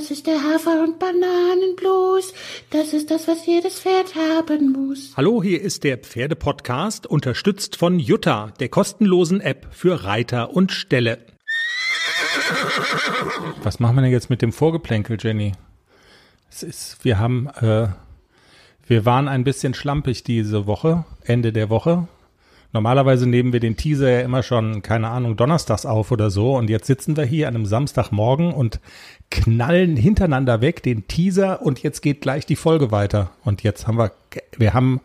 Das ist der Hafer- und Bananenblues. Das ist das, was jedes Pferd haben muss. Hallo, hier ist der Pferdepodcast, unterstützt von Jutta, der kostenlosen App für Reiter und Ställe. Was machen wir denn jetzt mit dem Vorgeplänkel, Jenny? Es ist, wir haben, äh, wir waren ein bisschen schlampig diese Woche, Ende der Woche. Normalerweise nehmen wir den Teaser ja immer schon, keine Ahnung, donnerstags auf oder so. Und jetzt sitzen wir hier an einem Samstagmorgen und knallen hintereinander weg den Teaser und jetzt geht gleich die Folge weiter. Und jetzt haben wir, wir haben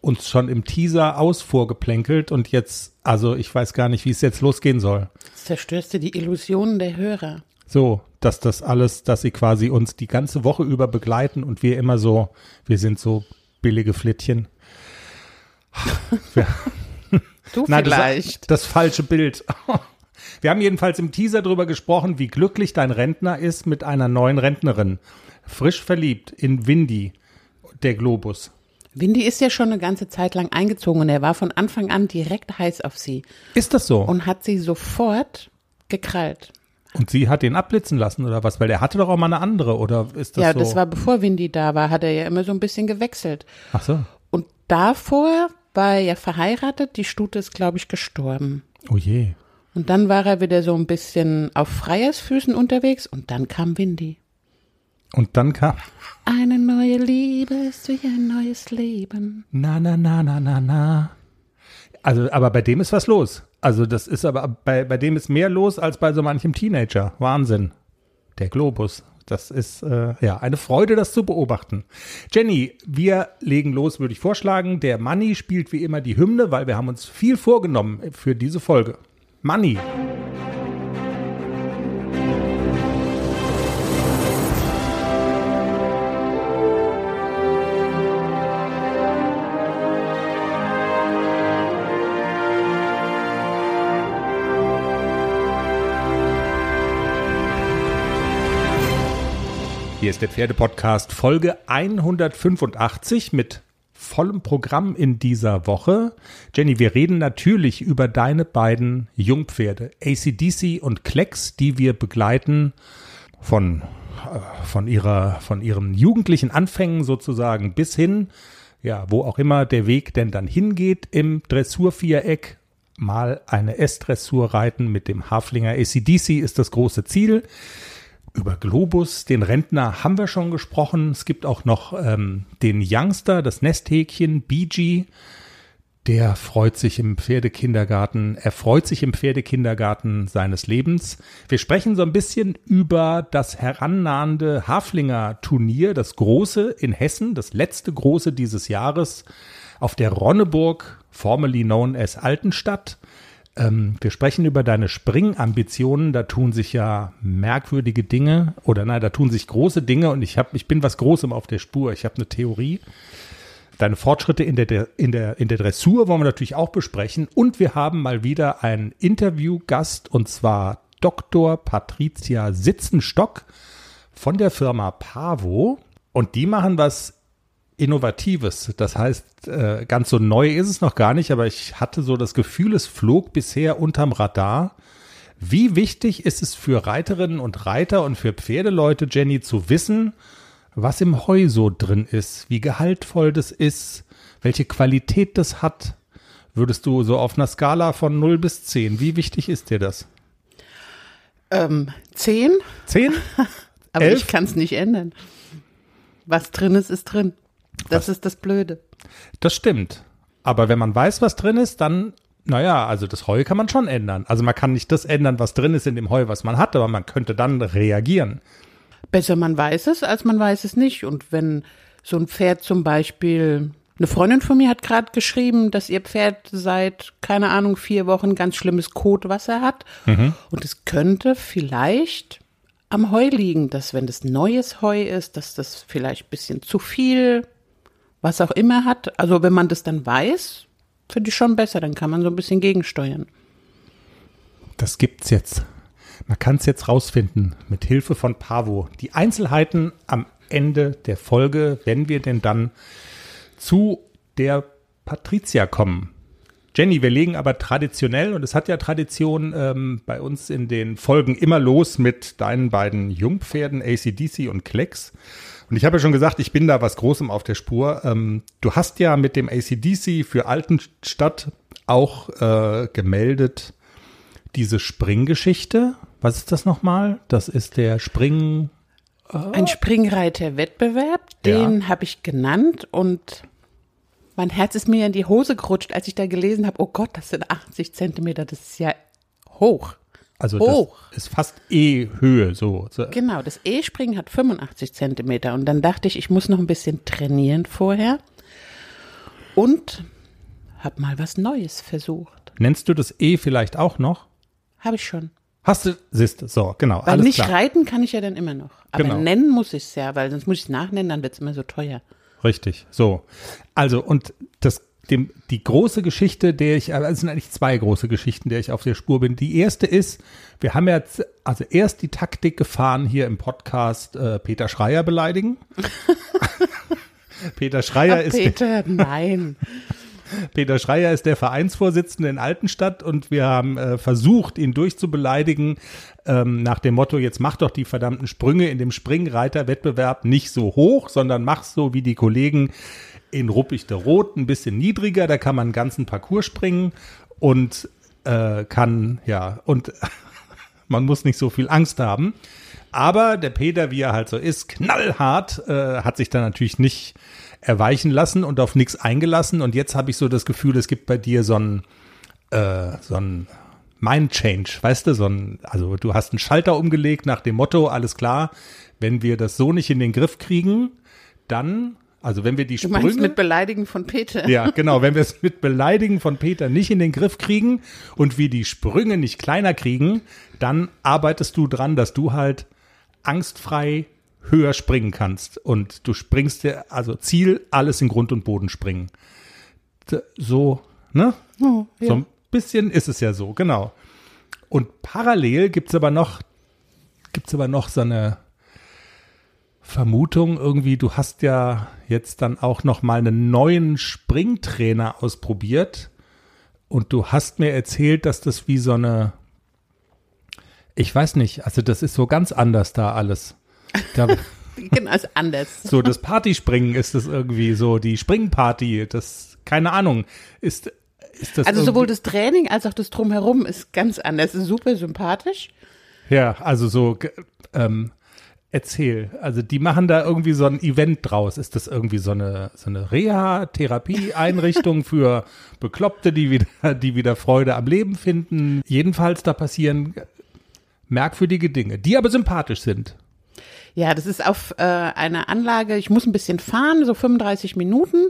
uns schon im Teaser ausvorgeplänkelt und jetzt, also ich weiß gar nicht, wie es jetzt losgehen soll. Jetzt zerstörst du die Illusionen der Hörer. So, dass das alles, dass sie quasi uns die ganze Woche über begleiten und wir immer so, wir sind so billige Flittchen. Du Nein, vielleicht. Das, das falsche Bild. Wir haben jedenfalls im Teaser darüber gesprochen, wie glücklich dein Rentner ist mit einer neuen Rentnerin. Frisch verliebt in Windy, der Globus. Windy ist ja schon eine ganze Zeit lang eingezogen und er war von Anfang an direkt heiß auf sie Ist das so? und hat sie sofort gekrallt. Und sie hat ihn abblitzen lassen oder was? Weil der hatte doch auch mal eine andere oder ist das ja, so? das war bevor Windy da war, hat er ja immer so ein bisschen gewechselt. Ach so. Und davor war er ja verheiratet, die Stute ist, glaube ich, gestorben. Oh je. Und dann war er wieder so ein bisschen auf Freiersfüßen unterwegs und dann kam Windy. Und dann kam Eine neue Liebe ist wie ein neues Leben. na na na na na na. Also, aber bei dem ist was los. Also, das ist aber bei bei dem ist mehr los als bei so manchem Teenager. Wahnsinn. Der Globus. Das ist äh, ja eine Freude, das zu beobachten. Jenny, wir legen los, würde ich vorschlagen. Der Manni spielt wie immer die Hymne, weil wir haben uns viel vorgenommen für diese Folge. Manni. Hier ist der Pferdepodcast Folge 185 mit vollem Programm in dieser Woche. Jenny, wir reden natürlich über deine beiden Jungpferde, ACDC und Klecks, die wir begleiten von, äh, von, ihrer, von ihren jugendlichen Anfängen sozusagen bis hin, ja, wo auch immer der Weg denn dann hingeht im Dressurviereck. Mal eine S-Dressur reiten mit dem Haflinger ACDC ist das große Ziel. Über Globus, den Rentner, haben wir schon gesprochen. Es gibt auch noch ähm, den Youngster, das Nesthäkchen, BG. Der freut sich im Pferdekindergarten, er freut sich im Pferdekindergarten seines Lebens. Wir sprechen so ein bisschen über das herannahende Haflinger Turnier, das große in Hessen, das letzte große dieses Jahres auf der Ronneburg, formerly known as Altenstadt. Ähm, wir sprechen über deine Springambitionen. Da tun sich ja merkwürdige Dinge oder nein, da tun sich große Dinge und ich, hab, ich bin was Großem auf der Spur. Ich habe eine Theorie. Deine Fortschritte in der, in, der, in der Dressur wollen wir natürlich auch besprechen. Und wir haben mal wieder einen Interviewgast und zwar Dr. Patricia Sitzenstock von der Firma Pavo. Und die machen was Innovatives. Das heißt, äh, ganz so neu ist es noch gar nicht, aber ich hatte so das Gefühl, es flog bisher unterm Radar. Wie wichtig ist es für Reiterinnen und Reiter und für Pferdeleute, Jenny, zu wissen, was im Heu so drin ist, wie gehaltvoll das ist, welche Qualität das hat? Würdest du so auf einer Skala von 0 bis 10, wie wichtig ist dir das? Ähm, zehn, 10? aber Elf? ich kann es nicht ändern. Was drin ist, ist drin. Das ist das Blöde. Das stimmt. Aber wenn man weiß, was drin ist, dann, naja, also das Heu kann man schon ändern. Also man kann nicht das ändern, was drin ist in dem Heu, was man hat, aber man könnte dann reagieren. Besser man weiß es, als man weiß es nicht. Und wenn so ein Pferd zum Beispiel, eine Freundin von mir hat gerade geschrieben, dass ihr Pferd seit, keine Ahnung, vier Wochen ganz schlimmes Kotwasser hat. Und es könnte vielleicht am Heu liegen, dass wenn das neues Heu ist, dass das vielleicht ein bisschen zu viel, was auch immer hat. Also wenn man das dann weiß, finde ich schon besser, dann kann man so ein bisschen gegensteuern. Das gibt's jetzt. Man kann es jetzt rausfinden mit Hilfe von Pavo. Die Einzelheiten am Ende der Folge, wenn wir denn dann zu der Patricia kommen. Jenny, wir legen aber traditionell, und es hat ja Tradition ähm, bei uns in den Folgen immer los mit deinen beiden Jungpferden, ACDC und Klecks. Und ich habe ja schon gesagt, ich bin da was Großem auf der Spur. Ähm, du hast ja mit dem ACDC für Altenstadt auch äh, gemeldet diese Springgeschichte. Was ist das nochmal? Das ist der Spring. Ein Springreiter-Wettbewerb, den Ja. habe ich genannt und mein Herz ist mir in die Hose gerutscht, als ich da gelesen habe, oh Gott, das sind 80 Zentimeter, das ist ja hoch. Also Hoch. das ist fast E-Höhe so. Genau, das E-Springen hat 85 Zentimeter und dann dachte ich, ich muss noch ein bisschen trainieren vorher und habe mal was Neues versucht. Nennst du das E vielleicht auch noch? Habe ich schon. Hast du, siehst du, so, genau, Weil alles nicht klar. reiten kann ich ja dann immer noch. Aber Genau. nennen muss ich es ja, weil sonst muss ich es nachnennen, dann wird es immer so teuer. Richtig, so. Also, und das, dem, die große Geschichte, der ich, also es sind eigentlich zwei große Geschichten, der ich auf der Spur bin. Die erste ist, wir haben jetzt, also erst die Taktik gefahren, hier im Podcast äh, Peter Schreier beleidigen. Peter Schreier ist der, Peter, nein. Peter Schreier ist der Vereinsvorsitzende in Altenstadt und wir haben äh, versucht, ihn durchzubeleidigen ähm, nach dem Motto, jetzt mach doch die verdammten Sprünge in dem Springreiterwettbewerb nicht so hoch, sondern mach so wie die Kollegen in Ruppichte Rot ein bisschen niedriger, da kann man einen ganzen Parcours springen und äh, kann, ja, und man muss nicht so viel Angst haben. Aber der Peter, wie er halt so ist, knallhart, äh, hat sich da natürlich nicht erweichen lassen und auf nichts eingelassen. Und jetzt habe ich so das Gefühl, es gibt bei dir so ein, äh, so ein Mind Change, weißt du, so ein, also du hast einen Schalter umgelegt nach dem Motto, alles klar, wenn wir das so nicht in den Griff kriegen, dann, also wenn wir die Du Sprünge. meinst mit Beleidigen von Peter? Ja, genau. Wenn wir es mit Beleidigen von Peter nicht in den Griff kriegen und wir die Sprünge nicht kleiner kriegen, dann arbeitest du dran, dass du halt angstfrei höher springen kannst. Und du springst dir, also Ziel, alles in Grund und Boden springen. So, ne? Oh, ja. So ein bisschen ist es ja so, genau. Und parallel gibt's aber noch, gibt's aber noch so eine Vermutung irgendwie, du hast ja jetzt dann auch noch mal einen neuen Springtrainer ausprobiert und du hast mir erzählt, dass das wie so eine, ich weiß nicht, also das ist so ganz anders da alles. Da, Genau, ist anders. so das Partyspringen ist das irgendwie so, die Springparty, das, keine Ahnung, ist, ist das Also sowohl das Training als auch das Drumherum ist ganz anders. Ist super sympathisch. Ja, also so, ähm, erzähl. Also die machen da irgendwie so ein Event draus. Ist das irgendwie so eine, so eine Reha-Therapie-Einrichtung für Bekloppte, die wieder, die wieder Freude am Leben finden? Jedenfalls, da passieren merkwürdige Dinge, die aber sympathisch sind. Ja, das ist auf äh, einer Anlage, ich muss ein bisschen fahren, so 35 Minuten.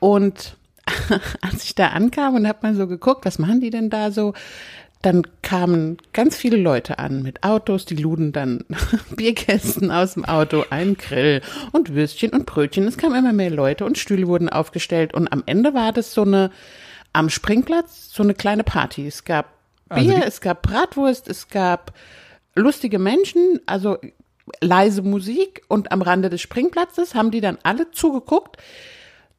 Und als ich da ankam und habe mal so geguckt, was machen die denn da so, dann kamen ganz viele Leute an mit Autos, die luden dann Bierkästen aus dem Auto, einen Grill und Würstchen und Brötchen. Es kamen immer mehr Leute und Stühle wurden aufgestellt. Und am Ende war das so eine, am Springplatz, so eine kleine Party. Es gab Bier, Also es gab Bratwurst, es gab lustige Menschen, also leise Musik und am Rande des Springplatzes haben die dann alle zugeguckt.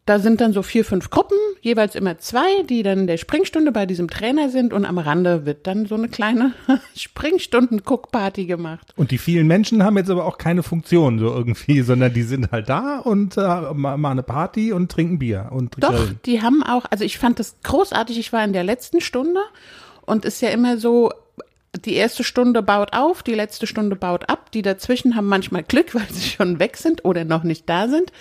Da sind dann so vier, fünf Gruppen, jeweils immer zwei, die dann der Springstunde bei diesem Trainer sind und am Rande wird dann so eine kleine Springstunden-Guckparty gemacht. Und die vielen Menschen haben jetzt aber auch keine Funktion so irgendwie, sondern die sind halt da und äh, ma- machen eine Party und trinken Bier und Doch, grillen. die haben auch, also ich fand das großartig. Ich war in der letzten Stunde und ist ja immer so, die erste Stunde baut auf, die letzte Stunde baut ab. Die dazwischen haben manchmal Glück, weil sie schon weg sind oder noch nicht da sind.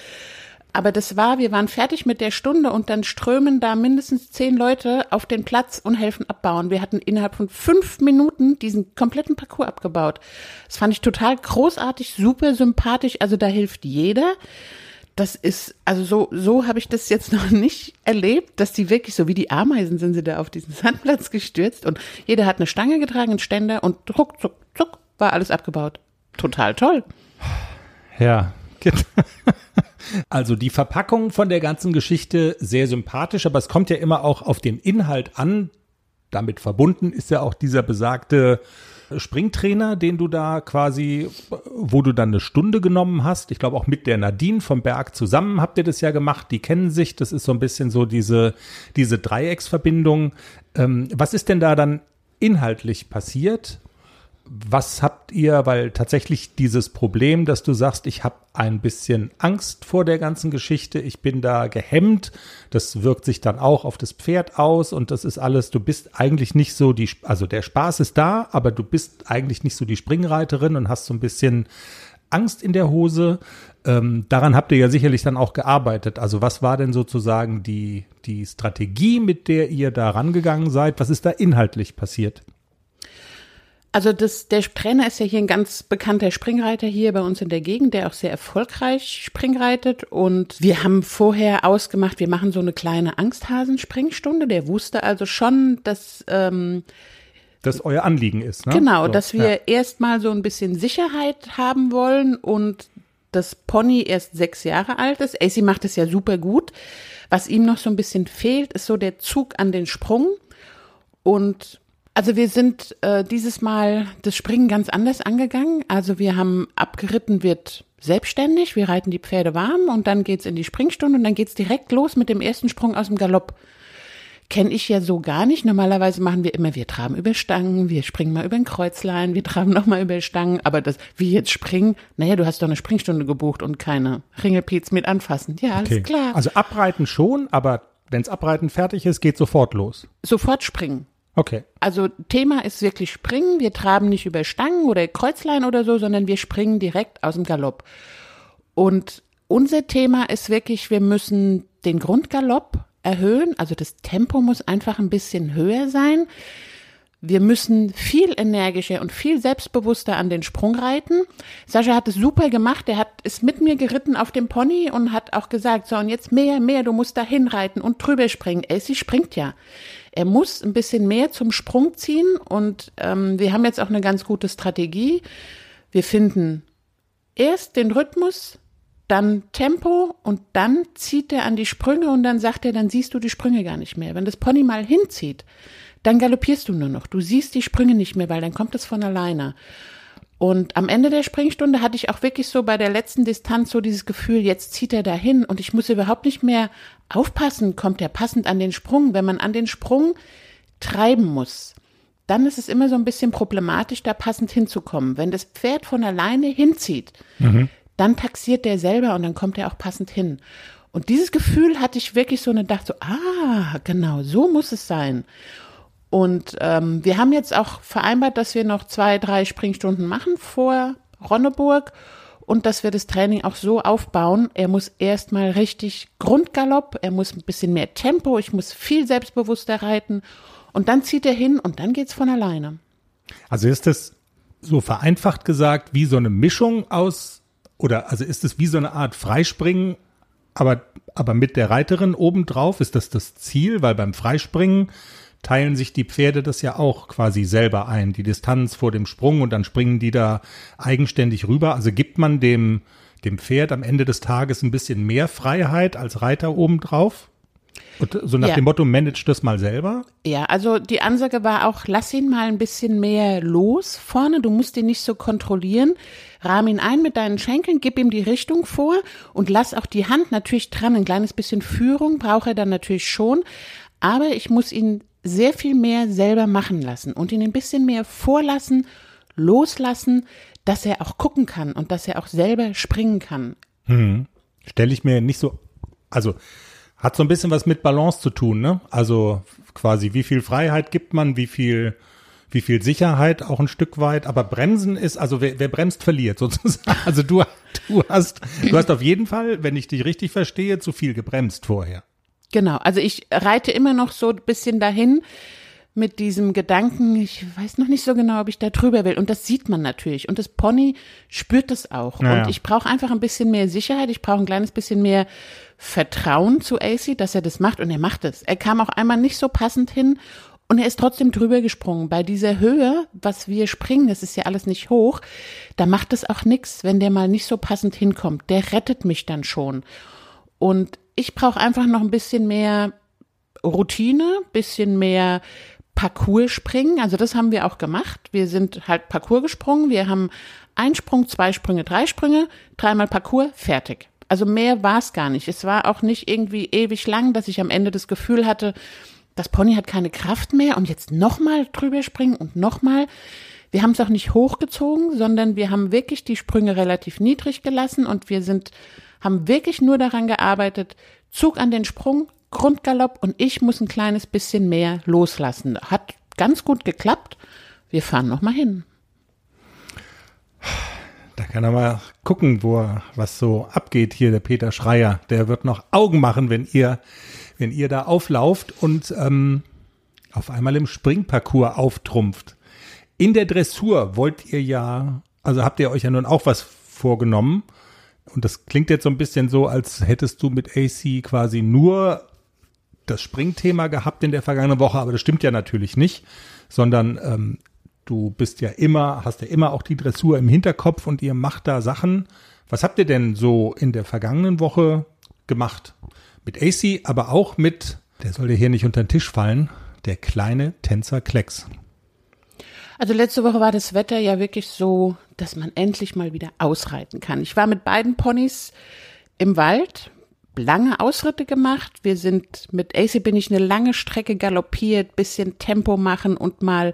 Aber das war, wir waren fertig mit der Stunde und dann strömen da mindestens zehn Leute auf den Platz und helfen abbauen. Wir hatten innerhalb von fünf Minuten diesen kompletten Parcours abgebaut. Das fand ich total großartig, super sympathisch. Also da hilft jeder. Das ist, also so, so habe ich das jetzt noch nicht erlebt, dass die wirklich so wie die Ameisen sind sie da auf diesen Sandplatz gestürzt und jeder hat eine Stange getragen, einen Ständer und ruck, zuck, zuck, war alles abgebaut. Total toll. Ja. Also die Verpackung von der ganzen Geschichte sehr sympathisch, aber es kommt ja immer auch auf den Inhalt an. Damit verbunden ist ja auch dieser besagte Springtrainer, den du da quasi, wo du dann eine Stunde genommen hast. Ich glaube auch mit der Nadine vom Berg zusammen habt ihr das ja gemacht. Die kennen sich. Das ist so ein bisschen so diese, diese Dreiecksverbindung. Ähm, was ist denn da dann inhaltlich passiert? Was habt ihr, weil tatsächlich dieses Problem, dass du sagst, ich habe ein bisschen Angst vor der ganzen Geschichte, ich bin da gehemmt, das wirkt sich dann auch auf das Pferd aus und das ist alles, du bist eigentlich nicht so die, also der Spaß ist da, aber du bist eigentlich nicht so die Springreiterin und hast so ein bisschen Angst in der Hose. Ähm, daran habt ihr ja sicherlich dann auch gearbeitet. Also was war denn sozusagen die, die Strategie, mit der ihr da rangegangen seid? Was ist da inhaltlich passiert? Also das, der Trainer ist ja hier ein ganz bekannter Springreiter hier bei uns in der Gegend, der auch sehr erfolgreich Springreitet. Und wir haben vorher ausgemacht, wir machen so eine kleine Angsthasen-Springstunde. Der wusste also schon, dass ähm, das euer Anliegen ist. Ne? Genau, so, dass wir ja. erstmal so ein bisschen Sicherheit haben wollen und das Pony erst sechs Jahre alt ist. AC macht es ja super gut. Was ihm noch so ein bisschen fehlt, ist so der Zug an den Sprung. Und also wir sind äh, dieses Mal das Springen ganz anders angegangen. Also wir haben abgeritten wird selbstständig, wir reiten die Pferde warm und dann geht's in die Springstunde und dann geht's direkt los mit dem ersten Sprung aus dem Galopp. Kenne ich ja so gar nicht. Normalerweise machen wir immer, wir traben über Stangen, wir springen mal über ein Kreuzlein, wir traben nochmal über Stangen. Aber das, wie jetzt springen, naja, du hast doch eine Springstunde gebucht und keine Ringelpiez mit anfassen. Ja, alles okay. klar. Also abreiten schon, aber wenn's Abreiten fertig ist, geht sofort los. Sofort springen. Okay. Also Thema ist wirklich Springen. Wir traben nicht über Stangen oder Kreuzlein oder so, sondern wir springen direkt aus dem Galopp. Und unser Thema ist wirklich, wir müssen den Grundgalopp erhöhen. Also das Tempo muss einfach ein bisschen höher sein. Wir müssen viel energischer und viel selbstbewusster an den Sprung reiten. Sascha hat es super gemacht. Er hat ist mit mir geritten auf dem Pony und hat auch gesagt, so und jetzt mehr, mehr, du musst da hinreiten und drüber springen. Elsie springt ja. Er muss ein bisschen mehr zum Sprung ziehen und ähm, wir haben jetzt auch eine ganz gute Strategie. Wir finden erst den Rhythmus, dann Tempo und dann zieht er an die Sprünge und dann sagt er, dann siehst du die Sprünge gar nicht mehr. Wenn das Pony mal hinzieht, dann galoppierst du nur noch. Du siehst die Sprünge nicht mehr, weil dann kommt es von alleine. Und am Ende der Springstunde hatte ich auch wirklich so bei der letzten Distanz so dieses Gefühl, jetzt zieht er dahin und ich muss überhaupt nicht mehr aufpassen, kommt er passend an den Sprung. Wenn man an den Sprung treiben muss, dann ist es immer so ein bisschen problematisch, da passend hinzukommen. Wenn das Pferd von alleine hinzieht, mhm. dann taxiert der selber und dann kommt er auch passend hin. Und dieses Gefühl hatte ich wirklich so und dachte so, ah, genau, so muss es sein. Und ähm, wir haben jetzt auch vereinbart, dass wir noch zwei, drei Springstunden machen vor Ronneburg und dass wir das Training auch so aufbauen. Er muss erstmal richtig Grundgalopp, er muss ein bisschen mehr Tempo, ich muss viel selbstbewusster reiten und dann zieht er hin und dann geht's von alleine. Also ist das so vereinfacht gesagt wie so eine Mischung aus oder also ist es wie so eine Art Freispringen, aber aber mit der Reiterin obendrauf ist das das Ziel, weil beim Freispringen teilen sich die Pferde das ja auch quasi selber ein, die Distanz vor dem Sprung und dann springen die da eigenständig rüber. Also gibt man dem, dem Pferd am Ende des Tages ein bisschen mehr Freiheit als Reiter obendrauf? Und so nach ja. dem Motto, manage das mal selber? Ja, also die Ansage war auch, lass ihn mal ein bisschen mehr los vorne, du musst ihn nicht so kontrollieren. Rahm ihn ein mit deinen Schenkeln, gib ihm die Richtung vor und lass auch die Hand natürlich dran. Ein kleines bisschen Führung braucht er dann natürlich schon. Aber ich muss ihn sehr viel mehr selber machen lassen und ihn ein bisschen mehr vorlassen, loslassen, dass er auch gucken kann und dass er auch selber springen kann. Hm. Stelle ich mir nicht so, also hat so ein bisschen was mit Balance zu tun, ne? Also quasi, wie viel Freiheit gibt man, wie viel, wie viel Sicherheit auch ein Stück weit, aber Bremsen ist, also wer, wer bremst, verliert sozusagen. Also du, du hast, du hast auf jeden Fall, wenn ich dich richtig verstehe, zu viel gebremst vorher. Genau, also ich reite immer noch so ein bisschen dahin mit diesem Gedanken, ich weiß noch nicht so genau, ob ich da drüber will. Und das sieht man natürlich. Und das Pony spürt das auch. Naja. Und ich brauche einfach ein bisschen mehr Sicherheit. Ich brauche ein kleines bisschen mehr Vertrauen zu AC, dass er das macht. Und er macht es. Er kam auch einmal nicht so passend hin. Und er ist trotzdem drüber gesprungen. Bei dieser Höhe, was wir springen, das ist ja alles nicht hoch, da macht es auch nichts, wenn der mal nicht so passend hinkommt. Der rettet mich dann schon. Und ich brauche einfach noch ein bisschen mehr Routine, bisschen mehr Parcours springen. Also das haben wir auch gemacht. Wir sind halt Parcours gesprungen. Wir haben ein Sprung, zwei Sprünge, drei Sprünge, dreimal Parcours, fertig. Also mehr war es gar nicht. Es war auch nicht irgendwie ewig lang, dass ich am Ende das Gefühl hatte, das Pony hat keine Kraft mehr und jetzt nochmal drüber springen und nochmal. Wir haben es auch nicht hochgezogen, sondern wir haben wirklich die Sprünge relativ niedrig gelassen und wir sind, haben wirklich nur daran gearbeitet, Zug an den Sprung, Grundgalopp und ich muss ein kleines bisschen mehr loslassen. Hat ganz gut geklappt. Wir fahren nochmal hin. Da kann er mal gucken, wo was so abgeht hier, der Peter Schreier. Der wird noch Augen machen, wenn ihr, wenn ihr da auflauft und ähm, auf einmal im Springparcours auftrumpft. In der Dressur wollt ihr ja, also habt ihr euch ja nun auch was vorgenommen. Und das klingt jetzt so ein bisschen so, als hättest du mit AC quasi nur das Springthema gehabt in der vergangenen Woche, aber das stimmt ja natürlich nicht, sondern ähm, du bist ja immer, hast ja immer auch die Dressur im Hinterkopf und ihr macht da Sachen. Was habt ihr denn so in der vergangenen Woche gemacht? Mit AC, aber auch mit, der soll dir hier nicht unter den Tisch fallen, der kleine Tänzer Klecks. Also letzte Woche war das Wetter ja wirklich so, dass man endlich mal wieder ausreiten kann. Ich war mit beiden Ponys im Wald, lange Ausritte gemacht. Wir sind mit AC bin ich eine lange Strecke galoppiert, bisschen Tempo machen und mal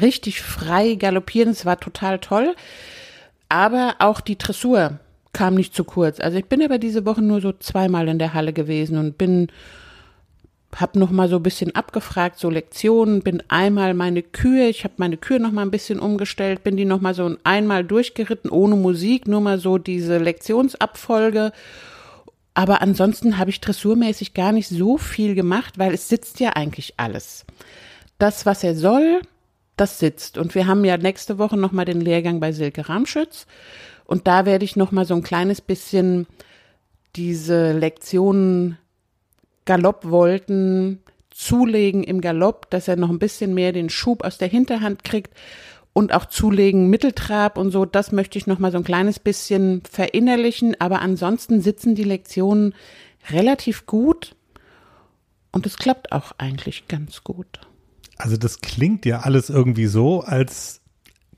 richtig frei galoppieren. Es war total toll. Aber auch die Dressur kam nicht zu kurz. Also ich bin aber diese Woche nur so zweimal in der Halle gewesen und bin hab noch mal so ein bisschen abgefragt, so Lektionen, bin einmal meine Kühe, ich habe meine Kühe noch mal ein bisschen umgestellt, bin die noch mal so einmal durchgeritten ohne Musik, nur mal so diese Lektionsabfolge aber ansonsten habe ich dressurmäßig gar nicht so viel gemacht, weil es sitzt ja eigentlich alles. Das, was er soll, das sitzt. Und wir haben ja nächste Woche nochmal den Lehrgang bei Silke Ramschütz. Und da werde ich nochmal so ein kleines bisschen diese Lektionen Galoppvolten zulegen im Galopp, dass er noch ein bisschen mehr den Schub aus der Hinterhand kriegt und auch zulegen, Mitteltrab und so, das möchte ich noch mal so ein kleines bisschen verinnerlichen, aber ansonsten sitzen die Lektionen relativ gut und es klappt auch eigentlich ganz gut. Also das klingt ja alles irgendwie so, als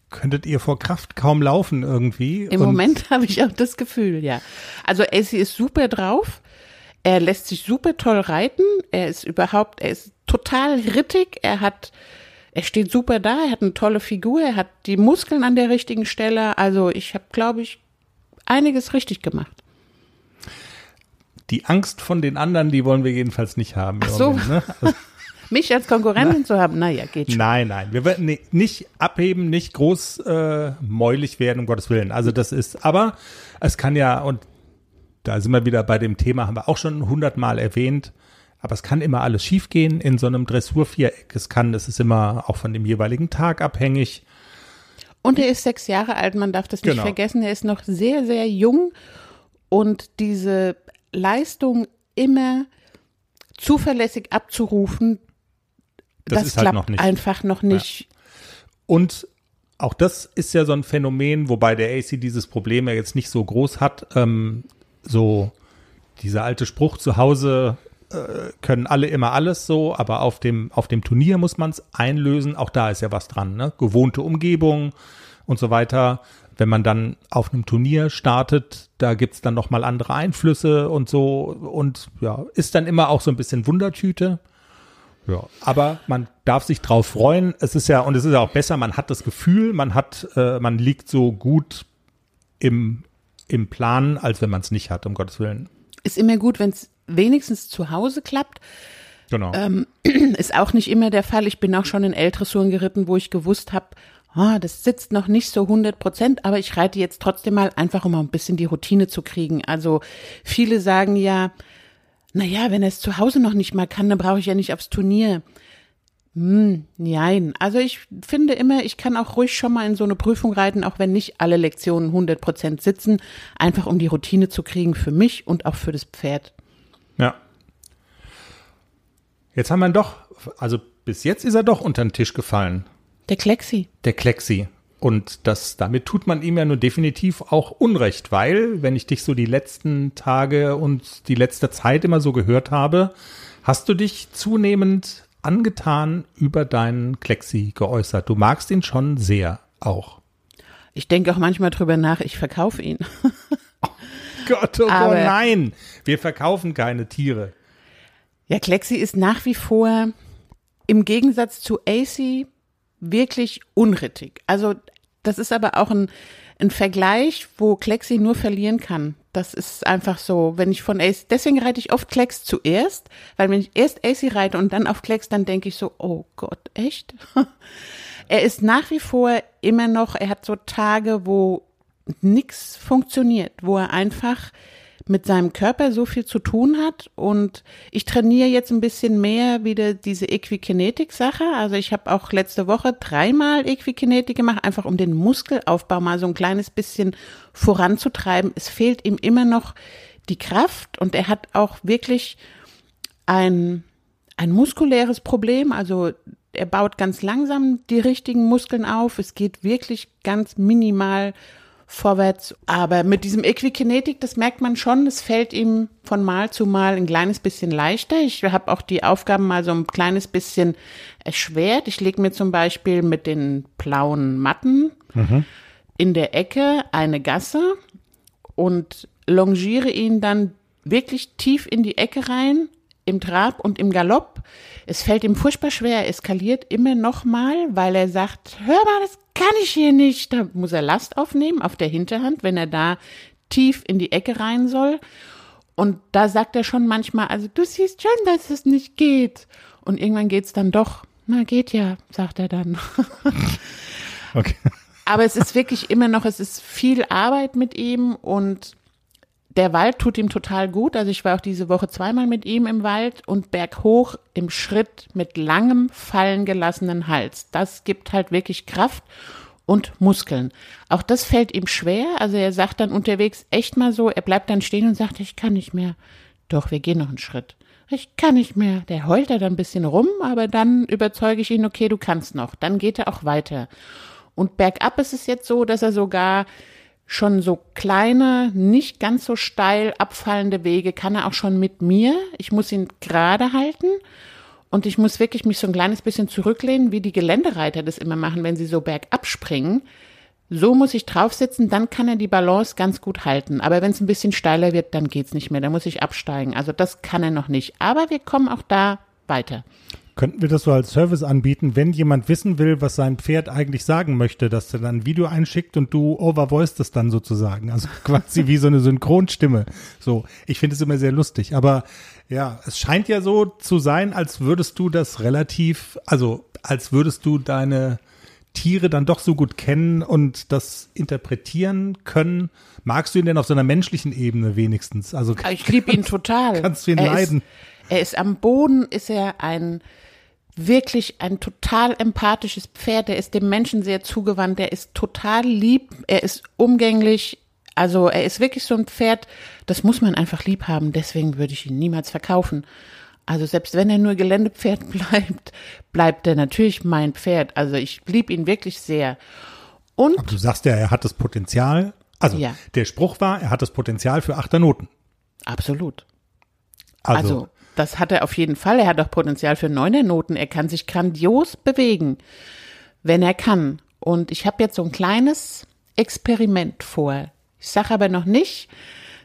könntet ihr vor Kraft kaum laufen irgendwie. Im Moment habe ich auch das Gefühl, ja. Also AC ist super drauf. Er lässt sich super toll reiten. Er ist überhaupt, er ist total rittig. Er hat er steht super da, er hat eine tolle Figur, er hat die Muskeln an der richtigen Stelle. Also ich habe, glaube ich, einiges richtig gemacht. Die Angst von den anderen, die wollen wir jedenfalls nicht haben. Ach so. Moment, ne? also, Mich als Konkurrentin zu haben, naja, geht schon. Nein, nein, wir werden nee, nicht abheben, nicht groß äh, mäulig werden, um Gottes Willen. Also das ist, aber es kann ja, und da sind wir wieder bei dem Thema, haben wir auch schon hundertmal erwähnt, aber es kann immer alles schiefgehen in so einem Dressurviereck. Es kann, es ist immer auch von dem jeweiligen Tag abhängig. Und er ist sechs Jahre alt, man darf das nicht genau. vergessen. Er ist noch sehr, sehr jung und diese Leistung immer zuverlässig abzurufen, das, das ist halt noch nicht. einfach noch nicht. Ja. Und auch das ist ja so ein Phänomen, wobei der AC dieses Problem ja jetzt nicht so groß hat. Ähm, so dieser alte Spruch zu Hause äh, können alle immer alles so, aber auf dem, auf dem Turnier muss man es einlösen. Auch da ist ja was dran, ne? Gewohnte Umgebung und so weiter. Wenn man dann auf einem Turnier startet, da gibt's dann nochmal andere Einflüsse und so. Und ja, ist dann immer auch so ein bisschen Wundertüte. Ja, aber man darf sich drauf freuen. Es ist ja, und es ist ja auch besser, man hat das Gefühl, man hat, äh, man liegt so gut im, im Plan, als wenn man es nicht hat, um Gottes Willen. Ist immer gut, wenn es wenigstens zu Hause klappt. Genau. Ähm, ist auch nicht immer der Fall. Ich bin auch schon in L-Dressuren geritten, wo ich gewusst habe, oh, ah, das sitzt noch nicht so 100 Prozent, aber ich reite jetzt trotzdem mal einfach, um mal ein bisschen die Routine zu kriegen. Also viele sagen ja, na ja, wenn er es zu Hause noch nicht mal kann, dann brauche ich ja nicht aufs Turnier. Hm, nein. Also ich finde immer, ich kann auch ruhig schon mal in so eine Prüfung reiten, auch wenn nicht alle Lektionen 100 Prozent sitzen, einfach um die Routine zu kriegen für mich und auch für das Pferd. Ja. Jetzt haben wir ihn doch, also bis jetzt ist er doch unter den Tisch gefallen. Der Klexi. Der Klexi. Und das, damit tut man ihm ja nur definitiv auch Unrecht, weil, wenn ich dich so die letzten Tage und die letzte Zeit immer so gehört habe, hast du dich zunehmend angetan über deinen Klexi geäußert. Du magst ihn schon sehr auch. Ich denke auch manchmal drüber nach, ich verkaufe ihn. oh Gott, oh Gott, nein. Wir verkaufen keine Tiere. Ja, Klexi ist nach wie vor im Gegensatz zu AC wirklich unrittig. Also das ist aber auch ein, ein Vergleich, wo Klexi nur verlieren kann. Das ist einfach so, wenn ich von AC, deswegen reite ich oft Klecks zuerst, weil wenn ich erst AC reite und dann auf Klecks, dann denke ich so, oh Gott, echt? er ist nach wie vor immer noch, er hat so Tage, wo nichts funktioniert, wo er einfach mit seinem Körper so viel zu tun hat. Und ich trainiere jetzt ein bisschen mehr wieder diese Equikinetik-Sache. Also ich habe auch letzte Woche dreimal Equikinetik gemacht, einfach um den Muskelaufbau mal so ein kleines bisschen voranzutreiben. Es fehlt ihm immer noch die Kraft und er hat auch wirklich ein, ein muskuläres Problem. Also er baut ganz langsam die richtigen Muskeln auf. Es geht wirklich ganz minimal vorwärts. Aber mit diesem Equikinetik, das merkt man schon, es fällt ihm von Mal zu Mal ein kleines bisschen leichter. Ich habe auch die Aufgaben mal so ein kleines bisschen erschwert. Ich lege mir zum Beispiel mit den blauen Matten mhm. in der Ecke eine Gasse und longiere ihn dann wirklich tief in die Ecke rein im Trab und im Galopp. Es fällt ihm furchtbar schwer, er eskaliert immer noch mal, weil er sagt, hör mal, das kann ich hier nicht. Da muss er Last aufnehmen auf der Hinterhand, wenn er da tief in die Ecke rein soll. Und da sagt er schon manchmal, also du siehst schon, dass es nicht geht. Und irgendwann geht's dann doch. Na, geht ja, sagt er dann. okay. Aber es ist wirklich immer noch, es ist viel Arbeit mit ihm und der Wald tut ihm total gut. Also ich war auch diese Woche zweimal mit ihm im Wald und berghoch im Schritt mit langem, fallen gelassenen Hals. Das gibt halt wirklich Kraft und Muskeln. Auch das fällt ihm schwer. Also er sagt dann unterwegs echt mal so, er bleibt dann stehen und sagt, ich kann nicht mehr. Doch, wir gehen noch einen Schritt. Ich kann nicht mehr. Der heult er dann ein bisschen rum, aber dann überzeuge ich ihn, okay, du kannst noch. Dann geht er auch weiter. Und bergab ist es jetzt so, dass er sogar schon so kleine, nicht ganz so steil abfallende Wege kann er auch schon mit mir. Ich muss ihn gerade halten und ich muss wirklich mich so ein kleines bisschen zurücklehnen, wie die Geländereiter das immer machen, wenn sie so bergab springen. So muss ich drauf sitzen, dann kann er die Balance ganz gut halten. Aber wenn es ein bisschen steiler wird, dann geht's nicht mehr. Dann muss ich absteigen. Also das kann er noch nicht. Aber wir kommen auch da weiter. Könnten wir das so als Service anbieten, wenn jemand wissen will, was sein Pferd eigentlich sagen möchte, dass er dann ein Video einschickt und du overvoicest es dann sozusagen. Also quasi wie so eine Synchronstimme. So, ich finde es immer sehr lustig. Aber ja, es scheint ja so zu sein, als würdest du das relativ, also als würdest du deine Tiere dann doch so gut kennen und das interpretieren können. Magst du ihn denn auf so einer menschlichen Ebene wenigstens? Also ich liebe ihn total. Kannst du ihn er leiden? Ist, er ist am Boden, ist er ein wirklich ein total empathisches Pferd. Er ist dem Menschen sehr zugewandt. Er ist total lieb. Er ist umgänglich. Also er ist wirklich so ein Pferd, das muss man einfach lieb haben. Deswegen würde ich ihn niemals verkaufen. Also selbst wenn er nur Geländepferd bleibt, bleibt er natürlich mein Pferd. Also ich lieb ihn wirklich sehr. Und Aber du sagst ja, er hat das Potenzial. Also ja. der Spruch war, er hat das Potenzial für Achternoten. Absolut. Also, also das hat er auf jeden Fall. Er hat auch Potenzial für Neunernoten. Er kann sich grandios bewegen, wenn er kann. Und ich habe jetzt so ein kleines Experiment vor. Ich sage aber noch nicht,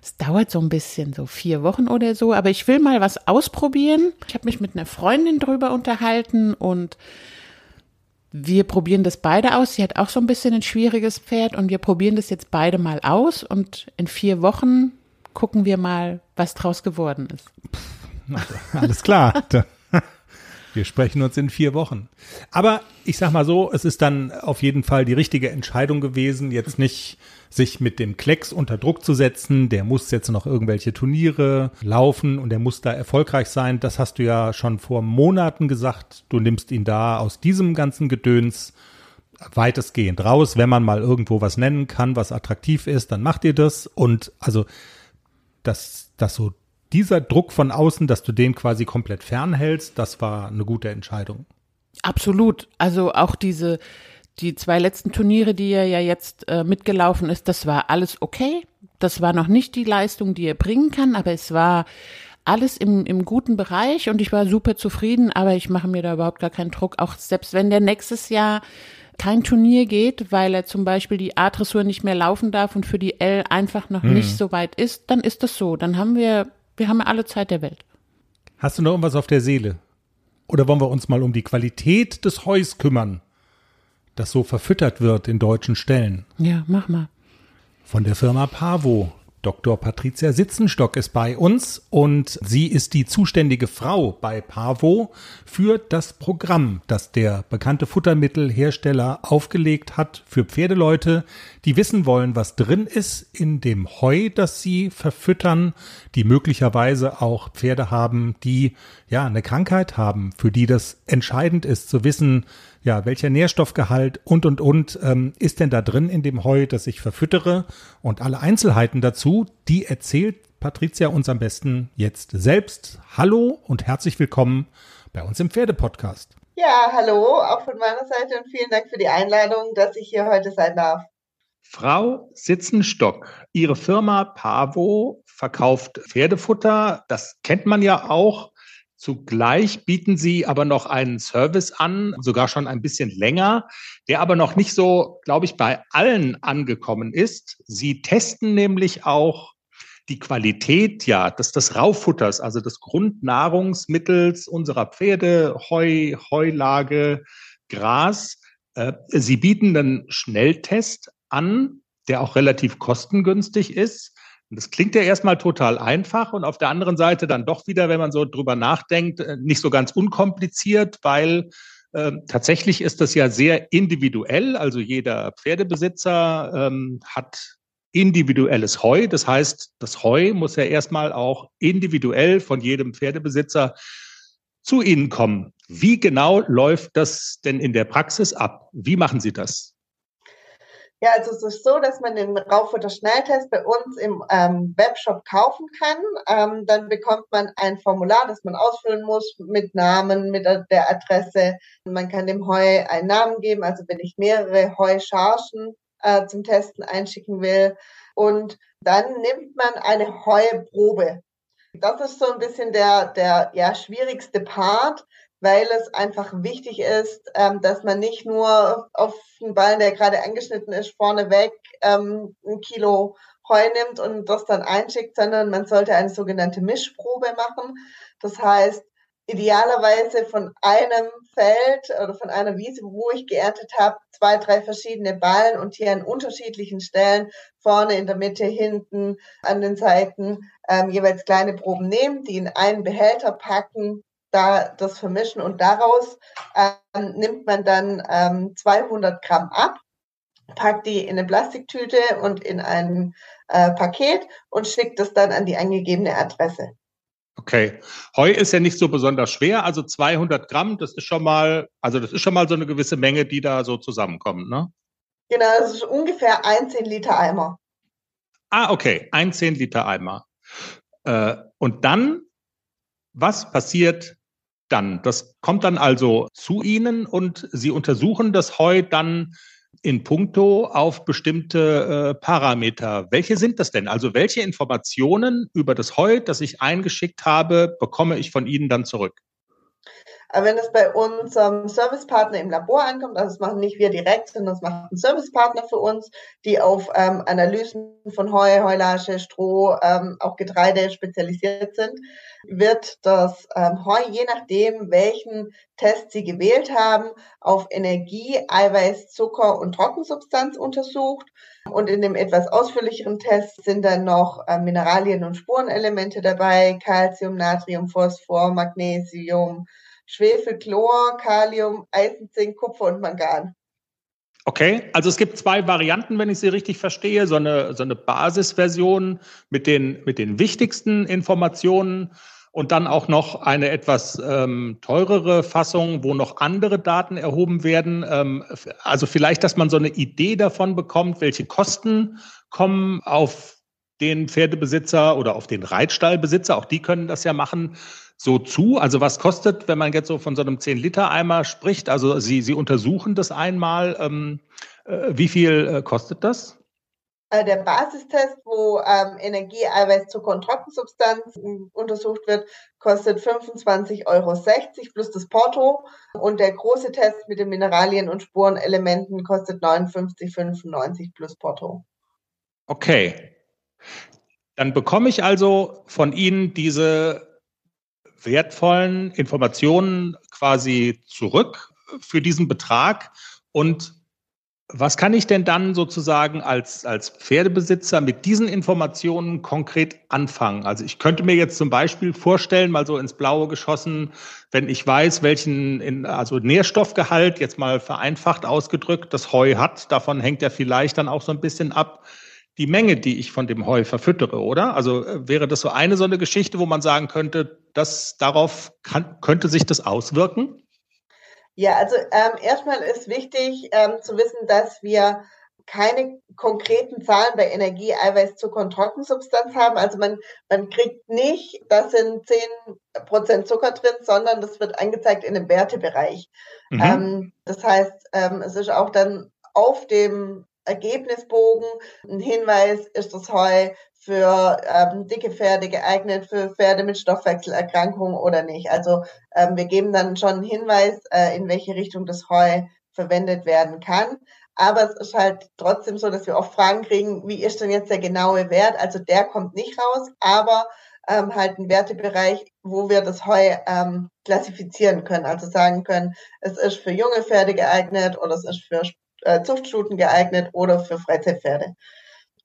es dauert so ein bisschen, so vier Wochen oder so, aber ich will mal was ausprobieren. Ich habe mich mit einer Freundin drüber unterhalten und wir probieren das beide aus. Sie hat auch so ein bisschen ein schwieriges Pferd und wir probieren das jetzt beide mal aus und in vier Wochen gucken wir mal, was draus geworden ist. Alles klar. Wir sprechen uns in vier Wochen. Aber ich sag mal so, es ist dann auf jeden Fall die richtige Entscheidung gewesen, jetzt nicht sich mit dem Klecks unter Druck zu setzen. Der muss jetzt noch irgendwelche Turniere laufen und der muss da erfolgreich sein. Das hast du ja schon vor Monaten gesagt. Du nimmst ihn da aus diesem ganzen Gedöns weitestgehend raus. Wenn man mal irgendwo was nennen kann, was attraktiv ist, dann macht ihr das. Und also, dass das so dieser Druck von außen, dass du den quasi komplett fernhältst, das war eine gute Entscheidung. Absolut. Also auch diese, die zwei letzten Turniere, die er ja jetzt äh, mitgelaufen ist, das war alles okay. Das war noch nicht die Leistung, die er bringen kann, aber es war alles im, im guten Bereich und ich war super zufrieden, aber ich mache mir da überhaupt gar keinen Druck. Auch selbst wenn der nächstes Jahr kein Turnier geht, weil er zum Beispiel die A-Dressur nicht mehr laufen darf und für die L einfach noch hm. nicht so weit ist, dann ist das so. Dann haben wir, wir haben alle Zeit der Welt. Hast du noch irgendwas auf der Seele? Oder wollen wir uns mal um die Qualität des Heus kümmern, das so verfüttert wird in deutschen Ställen? Ja, mach mal. Von der Firma Pavo Dr. Patricia Sitzenstock ist bei uns und sie ist die zuständige Frau bei Pavo für das Programm, das der bekannte Futtermittelhersteller aufgelegt hat für Pferdeleute, die wissen wollen, was drin ist in dem Heu, das sie verfüttern, die möglicherweise auch Pferde haben, die ja eine Krankheit haben, für die das entscheidend ist zu wissen, ja, welcher Nährstoffgehalt und und und ähm, ist denn da drin in dem Heu, das ich verfüttere? Und alle Einzelheiten dazu, die erzählt Patricia uns am besten jetzt selbst. Hallo und herzlich willkommen bei uns im Pferdepodcast. Ja, hallo, auch von meiner Seite und vielen Dank für die Einladung, dass ich hier heute sein darf. Frau Sitzenstock, Ihre Firma Pavo verkauft Pferdefutter. Das kennt man ja auch. Zugleich bieten sie aber noch einen Service an, sogar schon ein bisschen länger, der aber noch nicht so, glaube ich, bei allen angekommen ist. Sie testen nämlich auch die Qualität ja des, des Rauffutters, also des Grundnahrungsmittels unserer Pferde, Heu, Heulage, Gras. Äh, sie bieten einen Schnelltest an, der auch relativ kostengünstig ist. Und das klingt ja erstmal total einfach und auf der anderen Seite dann doch wieder, wenn man so drüber nachdenkt, äh, nicht so ganz unkompliziert, weil äh, tatsächlich ist das ja sehr individuell. Also jeder Pferdebesitzer ähm, hat individuelles Heu. Das heißt, das Heu muss ja erstmal auch individuell von jedem Pferdebesitzer zu Ihnen kommen. Wie genau läuft das denn in der Praxis ab? Wie machen Sie das? Ja, also es ist so, dass man den Rauffutter Schnelltest bei uns im ähm, Webshop kaufen kann. Ähm, dann bekommt man ein Formular, das man ausfüllen muss mit Namen, mit der Adresse. Man kann dem Heu einen Namen geben, also wenn ich mehrere Heuchargen äh, zum Testen einschicken will. Und dann nimmt man eine Heuprobe. Das ist so ein bisschen der, der ja, schwierigste Part, weil es einfach wichtig ist, ähm, dass man nicht nur auf den Ballen, der gerade angeschnitten ist, vorneweg ähm, ein Kilo Heu nimmt und das dann einschickt, sondern man sollte eine sogenannte Mischprobe machen. Das heißt, idealerweise von einem Feld oder von einer Wiese, wo ich geerntet habe, zwei, drei verschiedene Ballen und hier an unterschiedlichen Stellen, vorne, in der Mitte, hinten, an den Seiten, ähm, jeweils kleine Proben nehmen, die in einen Behälter packen, da das vermischen und daraus ähm, nimmt man dann ähm, 200 Gramm ab, packt die in eine Plastiktüte und in ein äh, Paket und schickt es dann an die angegebene Adresse. Okay. Heu ist ja nicht so besonders schwer, also 200 Gramm, das ist schon mal, also das ist schon mal so eine gewisse Menge, die da so zusammenkommt, ne? Genau, das ist ungefähr ein 10 Liter Eimer. Ah, okay, ein 10 Liter Eimer. Äh, und dann, was passiert dann? Das kommt dann also zu Ihnen und Sie untersuchen das Heu dann in puncto auf bestimmte äh, Parameter. Welche sind das denn? Also welche Informationen über das Heu, das ich eingeschickt habe, bekomme ich von Ihnen dann zurück? Wenn es bei unserem Servicepartner im Labor ankommt, also das machen nicht wir direkt, sondern das macht ein Servicepartner für uns, die auf ähm, Analysen von Heu, Heulage, Stroh, ähm, auch Getreide spezialisiert sind, wird das ähm, Heu, je nachdem, welchen Test Sie gewählt haben, auf Energie, Eiweiß, Zucker und Trockensubstanz untersucht. Und in dem etwas ausführlicheren Test sind dann noch äh, Mineralien und Spurenelemente dabei, Calcium, Natrium, Phosphor, Magnesium, Schwefel, Chlor, Kalium, Eisen, Zink, Kupfer und Mangan. Okay, also es gibt zwei Varianten, wenn ich sie richtig verstehe. So eine, so eine Basisversion mit den, mit den wichtigsten Informationen und dann auch noch eine etwas ähm, teurere Fassung, wo noch andere Daten erhoben werden. Ähm, also vielleicht, dass man so eine Idee davon bekommt, welche Kosten kommen auf den Pferdebesitzer oder auf den Reitstallbesitzer, auch die können das ja machen, so zu? Also was kostet, wenn man jetzt so von so einem 10-Liter-Eimer spricht? Also Sie, Sie untersuchen das einmal. Ähm, äh, wie viel äh, kostet das? äh, der Basistest, wo ähm, Energie, Eiweiß, Zucker und Trockensubstanz untersucht wird, kostet 25,60 Euro plus das Porto. Und der große Test mit den Mineralien und Spurenelementen kostet 59,95 plus Porto. Okay. Dann bekomme ich also von Ihnen diese wertvollen Informationen quasi zurück für diesen Betrag und was kann ich denn dann sozusagen als, als Pferdebesitzer mit diesen Informationen konkret anfangen? Also ich könnte mir jetzt zum Beispiel vorstellen, mal so ins Blaue geschossen, wenn ich weiß, welchen in, also Nährstoffgehalt, jetzt mal vereinfacht ausgedrückt, das Heu hat, davon hängt ja vielleicht dann auch so ein bisschen ab, die Menge, die ich von dem Heu verfüttere, oder? Also äh, wäre das so eine so eine Geschichte, wo man sagen könnte, dass darauf kann, könnte sich das auswirken? Ja, also ähm, erstmal ist wichtig ähm, zu wissen, dass wir keine konkreten Zahlen bei Energie, Eiweiß, Zucker und Trockensubstanz haben. Also man, man kriegt nicht, das sind zehn Prozent Zucker drin, sondern das wird angezeigt in dem Wertebereich. Mhm. Ähm, das heißt, ähm, es ist auch dann auf dem Ergebnisbogen ein Hinweis, ist das Heu für ähm, dicke Pferde geeignet, für Pferde mit Stoffwechselerkrankungen oder nicht. Also ähm, wir geben dann schon einen Hinweis, äh, in welche Richtung das Heu verwendet werden kann. Aber es ist halt trotzdem so, dass wir oft Fragen kriegen, wie ist denn jetzt der genaue Wert? Also der kommt nicht raus, aber ähm, halt ein Wertebereich, wo wir das Heu ähm, klassifizieren können. Also sagen können, es ist für junge Pferde geeignet oder es ist für äh, Zuchtstuten geeignet oder für Freizeitpferde.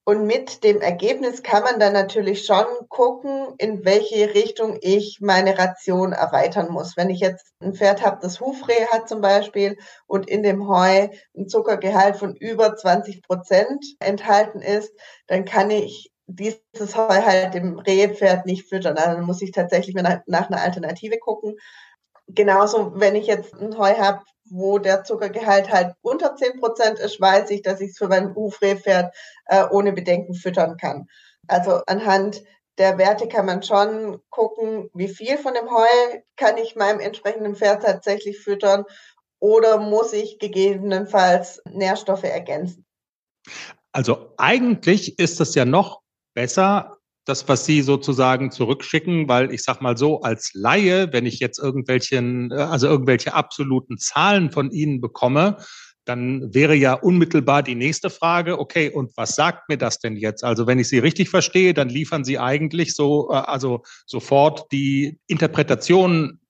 Und mit dem Ergebnis kann man dann natürlich schon gucken, in welche Richtung ich meine Ration erweitern muss. Wenn ich jetzt ein Pferd habe, das Hufreh hat zum Beispiel und in dem Heu ein Zuckergehalt von über 20 Prozent enthalten ist, dann kann ich dieses Heu halt dem Rehpferd nicht füttern. Also dann muss ich tatsächlich nach einer Alternative gucken. Genauso, wenn ich jetzt ein Heu habe, wo der Zuckergehalt halt unter 10 Prozent ist, weiß ich, dass ich es für mein Hufrehpferd äh, ohne Bedenken füttern kann. Also anhand der Werte kann man schon gucken, wie viel von dem Heu kann ich meinem entsprechenden Pferd tatsächlich füttern oder muss ich gegebenenfalls Nährstoffe ergänzen. Also eigentlich ist es ja noch besser, das, was Sie sozusagen zurückschicken, weil ich sag mal so, als Laie, wenn ich jetzt irgendwelchen, äh, also irgendwelche absoluten Zahlen von Ihnen bekomme, dann wäre ja unmittelbar die nächste Frage, okay, und was sagt mir das denn jetzt? Also wenn ich Sie richtig verstehe, dann liefern Sie eigentlich so, äh, also sofort die Interpretation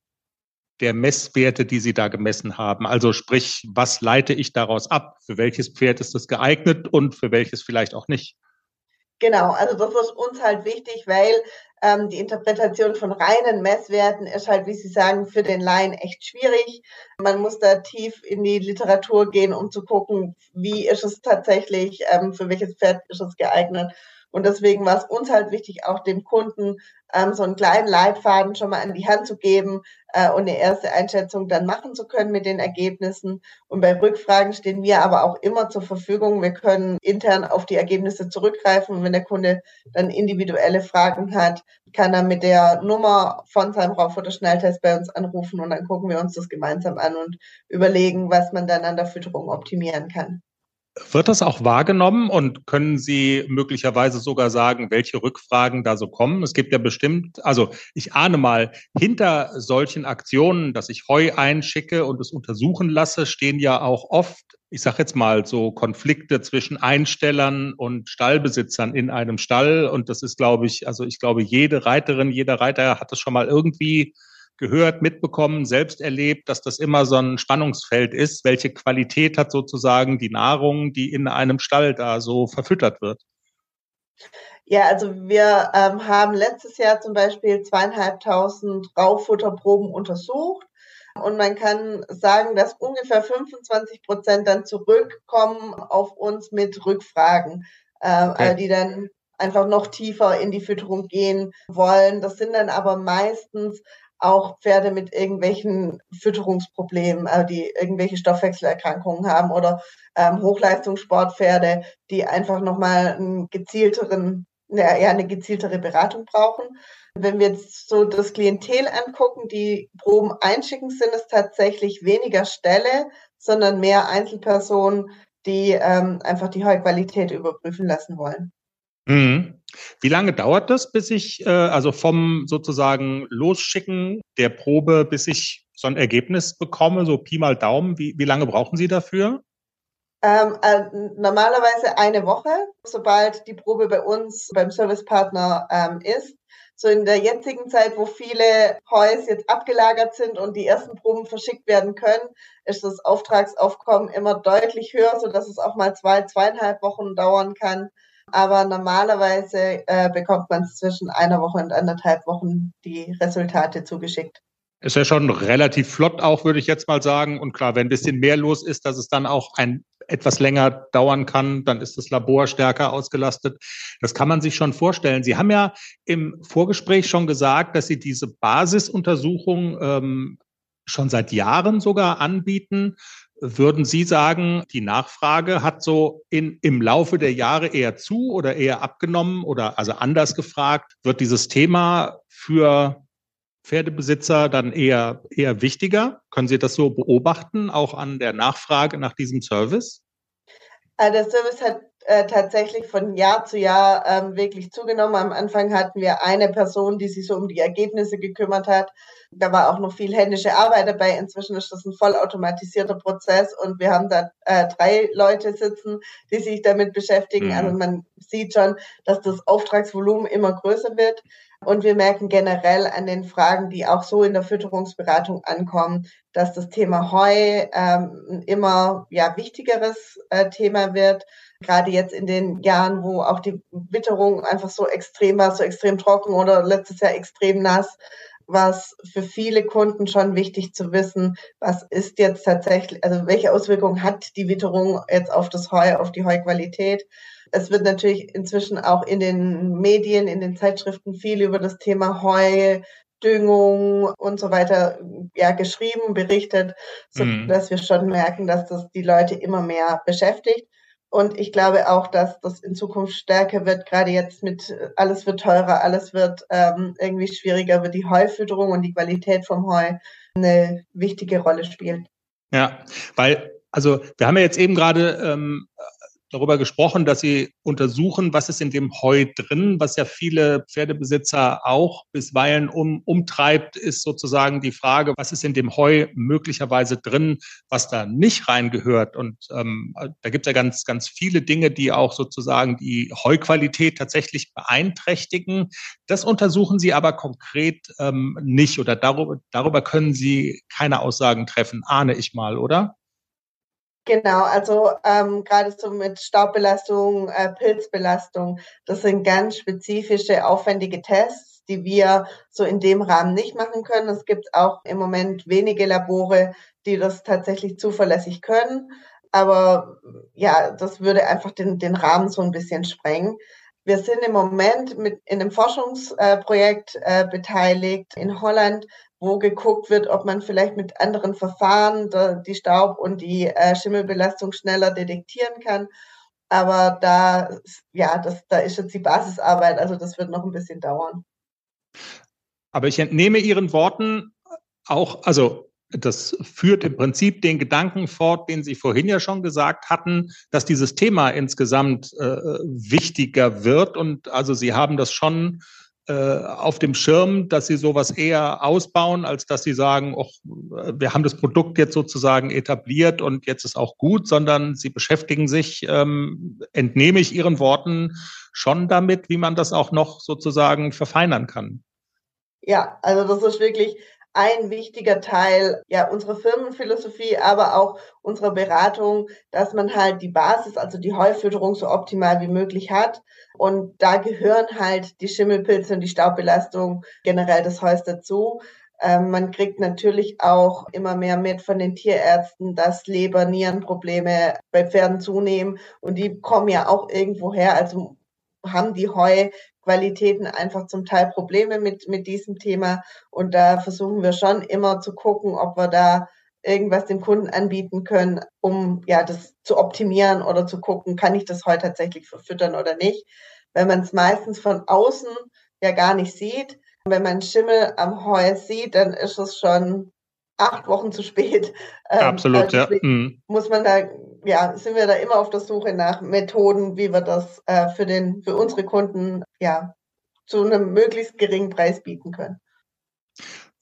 der Messwerte, die Sie da gemessen haben. Also sprich, was leite ich daraus ab? Für welches Pferd ist das geeignet und für welches vielleicht auch nicht? Genau, also das ist uns halt wichtig, weil ähm, die Interpretation von reinen Messwerten ist halt, wie Sie sagen, für den Laien echt schwierig. Man muss da tief in die Literatur gehen, um zu gucken, wie ist es tatsächlich, ähm, für welches Pferd ist es geeignet. Und deswegen war es uns halt wichtig, auch dem Kunden ähm, so einen kleinen Leitfaden schon mal an die Hand zu geben äh, und eine erste Einschätzung dann machen zu können mit den Ergebnissen. Und bei Rückfragen stehen wir aber auch immer zur Verfügung. Wir können intern auf die Ergebnisse zurückgreifen. Und wenn der Kunde dann individuelle Fragen hat, kann er mit der Nummer von seinem Rauffutter-Schnelltest bei uns anrufen und dann gucken wir uns das gemeinsam an und überlegen, was man dann an der Fütterung optimieren kann. Wird das auch wahrgenommen und können Sie möglicherweise sogar sagen, welche Rückfragen da so kommen? Es gibt ja bestimmt, also ich ahne mal, hinter solchen Aktionen, dass ich Heu einschicke und es untersuchen lasse, stehen ja auch oft, ich sage jetzt mal, so Konflikte zwischen Einstellern und Stallbesitzern in einem Stall. Und das ist, glaube ich, also ich glaube, jede Reiterin, jeder Reiter hat das schon mal irgendwie gehört, mitbekommen, selbst erlebt, dass das immer so ein Spannungsfeld ist. Welche Qualität hat sozusagen die Nahrung, die in einem Stall da so verfüttert wird? Ja, also wir ähm, haben letztes Jahr zum Beispiel zweieinhalbtausend Raufutterproben untersucht und man kann sagen, dass ungefähr 25 Prozent dann zurückkommen auf uns mit Rückfragen, äh, okay. die dann einfach noch tiefer in die Fütterung gehen wollen. Das sind dann aber meistens auch Pferde mit irgendwelchen Fütterungsproblemen, also die irgendwelche Stoffwechselerkrankungen haben oder ähm, Hochleistungssportpferde, die einfach nochmal einen gezielteren, ja, eine gezieltere Beratung brauchen. Wenn wir jetzt so das Klientel angucken, die Proben einschicken, sind es tatsächlich weniger Ställe, sondern mehr Einzelpersonen, die ähm, einfach die Heuqualität überprüfen lassen wollen. Mhm. Wie lange dauert das, bis ich, äh, also vom sozusagen Losschicken der Probe, bis ich so ein Ergebnis bekomme, so Pi mal Daumen, wie, wie lange brauchen Sie dafür? Ähm, äh, normalerweise eine Woche, sobald die Probe bei uns beim Servicepartner ähm, ist. So in der jetzigen Zeit, wo viele Heus jetzt abgelagert sind und die ersten Proben verschickt werden können, ist das Auftragsaufkommen immer deutlich höher, so dass es auch mal zwei, zweieinhalb Wochen dauern kann. Aber normalerweise äh, bekommt man zwischen einer Woche und anderthalb Wochen die Resultate zugeschickt. Ist ja schon relativ flott auch, würde ich jetzt mal sagen. Und klar, wenn ein bisschen mehr los ist, dass es dann auch ein etwas länger dauern kann, dann ist das Labor stärker ausgelastet. Das kann man sich schon vorstellen. Sie haben ja im Vorgespräch schon gesagt, dass Sie diese Basisuntersuchung ähm, schon seit Jahren sogar anbieten. Würden Sie sagen, die Nachfrage hat so in, im Laufe der Jahre eher zu oder eher abgenommen oder also anders gefragt, wird dieses Thema für Pferdebesitzer dann eher, eher wichtiger? Können Sie das so beobachten, auch an der Nachfrage nach diesem Service? Äh, der Service hat äh, tatsächlich von Jahr zu Jahr ähm, wirklich zugenommen. Am Anfang hatten wir eine Person, die sich so um die Ergebnisse gekümmert hat. Da war auch noch viel händische Arbeit dabei. Inzwischen ist das ein vollautomatisierter Prozess und wir haben da äh, drei Leute sitzen, die sich damit beschäftigen. Mhm. Also man sieht schon, dass das Auftragsvolumen immer größer wird. Und wir merken generell an den Fragen, die auch so in der Fütterungsberatung ankommen, dass das Thema Heu ähm, ein immer ja, wichtigeres äh, Thema wird. Gerade jetzt in den Jahren, wo auch die Witterung einfach so extrem war, so extrem trocken oder letztes Jahr extrem nass, war es für viele Kunden schon wichtig zu wissen, was ist jetzt tatsächlich, also welche Auswirkungen hat die Witterung jetzt auf das Heu, auf die Heuqualität es wird natürlich inzwischen auch in den Medien, in den Zeitschriften viel über das Thema Heu, Düngung und so weiter ja geschrieben, berichtet, so mhm. dass wir schon merken, dass das die Leute immer mehr beschäftigt. Und ich glaube auch, dass das in Zukunft stärker wird, gerade jetzt mit alles wird teurer, alles wird ähm, irgendwie schwieriger, wird die Heufütterung und die Qualität vom Heu eine wichtige Rolle spielen. Ja, weil, also wir haben ja jetzt eben gerade ähm, darüber gesprochen, dass Sie untersuchen, was ist in dem Heu drin. Was ja viele Pferdebesitzer auch bisweilen um, umtreibt, ist sozusagen die Frage, was ist in dem Heu möglicherweise drin, was da nicht reingehört. Und ähm, da gibt es ja ganz, ganz viele Dinge, die auch sozusagen die Heuqualität tatsächlich beeinträchtigen. Das untersuchen Sie aber konkret ähm, nicht oder darüber, darüber können Sie keine Aussagen treffen, ahne ich mal, oder? Genau, also ähm, gerade so mit Staubbelastung, äh, Pilzbelastung, das sind ganz spezifische, aufwendige Tests, die wir so in dem Rahmen nicht machen können. Es gibt auch im Moment wenige Labore, die das tatsächlich zuverlässig können. Aber ja, das würde einfach den, den Rahmen so ein bisschen sprengen. Wir sind im Moment mit in einem Forschungsprojekt äh, beteiligt in Holland, wo geguckt wird, ob man vielleicht mit anderen Verfahren die Staub- und die äh, Schimmelbelastung schneller detektieren kann. Aber da, ja, das, da ist jetzt die Basisarbeit, also das wird noch ein bisschen dauern. Aber ich entnehme Ihren Worten auch, also das führt im Prinzip den Gedanken fort, den Sie vorhin ja schon gesagt hatten, dass dieses Thema insgesamt äh, wichtiger wird. Und also Sie haben das schon äh, auf dem Schirm, dass sie sowas eher ausbauen, als dass sie sagen, oh, wir haben das Produkt jetzt sozusagen etabliert und jetzt ist auch gut, sondern sie beschäftigen sich, ähm, entnehme ich ihren Worten, schon damit, wie man das auch noch sozusagen verfeinern kann. Ja, also das ist wirklich ein wichtiger Teil ja unserer Firmenphilosophie, aber auch unserer Beratung, dass man halt die Basis, also die Heufütterung so optimal wie möglich hat. Und da gehören halt die Schimmelpilze und die Staubbelastung generell des Heus dazu. Ähm, man kriegt natürlich auch immer mehr mit von den Tierärzten, dass Leber, Nierenprobleme bei Pferden zunehmen und die kommen ja auch irgendwo her. Also haben die Heuqualitäten einfach zum Teil Probleme mit, mit diesem Thema. Und da versuchen wir schon immer zu gucken, ob wir da irgendwas dem Kunden anbieten können, um ja das zu optimieren oder zu gucken, kann ich das Heu tatsächlich verfüttern oder nicht. Wenn man es meistens von außen ja gar nicht sieht. Wenn man Schimmel am Heu sieht, dann ist es schon acht Wochen zu spät. Ähm, Absolut, also ja. Mhm. Muss man da, ja, sind wir da immer auf der Suche nach Methoden, wie wir das äh, für den, für unsere Kunden, ja, zu einem möglichst geringen Preis bieten können.